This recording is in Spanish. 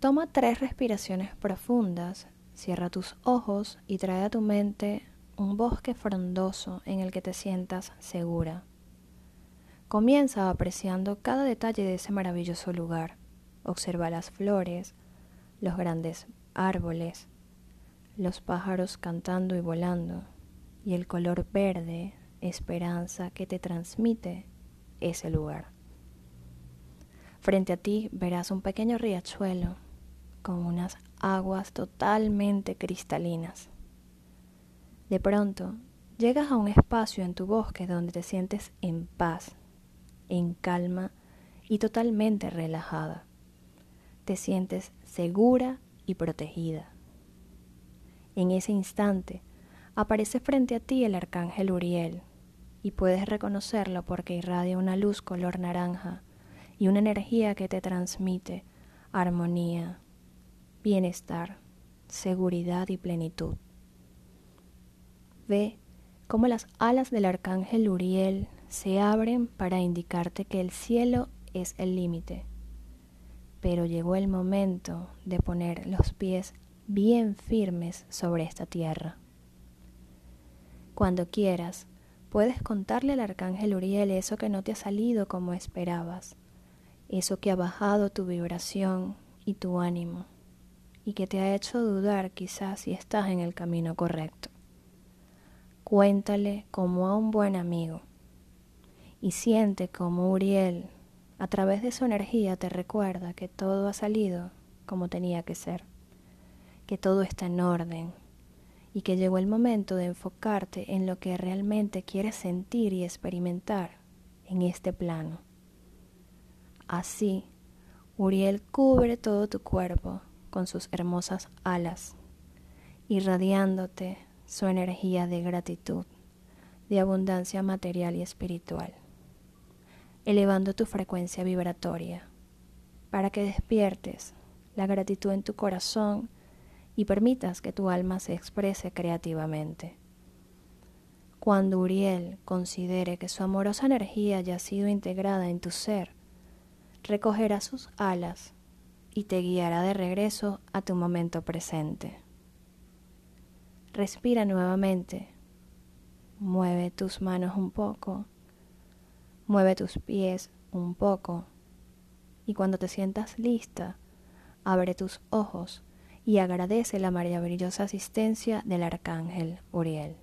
Toma tres respiraciones profundas, cierra tus ojos y trae a tu mente un bosque frondoso en el que te sientas segura. Comienza apreciando cada detalle de ese maravilloso lugar. Observa las flores, los grandes árboles, los pájaros cantando y volando, y el color verde, esperanza que te transmite ese lugar. Frente a ti verás un pequeño riachuelo con unas aguas totalmente cristalinas. De pronto, llegas a un espacio en tu bosque donde te sientes en paz, en calma y totalmente relajada. Te sientes segura y protegida. En ese instante, aparece frente a ti el arcángel Uriel y puedes reconocerlo porque irradia una luz color naranja y una energía que te transmite armonía, bienestar, seguridad y plenitud. Ve cómo las alas del arcángel Uriel se abren para indicarte que el cielo es el límite. Pero llegó el momento de poner los pies bien firmes sobre esta tierra. Cuando quieras, puedes contarle al arcángel Uriel eso que no te ha salido como esperabas, eso que ha bajado tu vibración y tu ánimo y que te ha hecho dudar quizás si estás en el camino correcto. Cuéntale como a un buen amigo y siente como Uriel, a través de su energía, te recuerda que todo ha salido como tenía que ser, que todo está en orden y que llegó el momento de enfocarte en lo que realmente quieres sentir y experimentar en este plano. Así, Uriel cubre todo tu cuerpo con sus hermosas alas, irradiándote su energía de gratitud, de abundancia material y espiritual, elevando tu frecuencia vibratoria para que despiertes la gratitud en tu corazón y permitas que tu alma se exprese creativamente. Cuando Uriel considere que su amorosa energía ya ha sido integrada en tu ser, recogerá sus alas y te guiará de regreso a tu momento presente. Respira nuevamente, mueve tus manos un poco, mueve tus pies un poco y cuando te sientas lista, abre tus ojos y agradece la maravillosa asistencia del arcángel Uriel.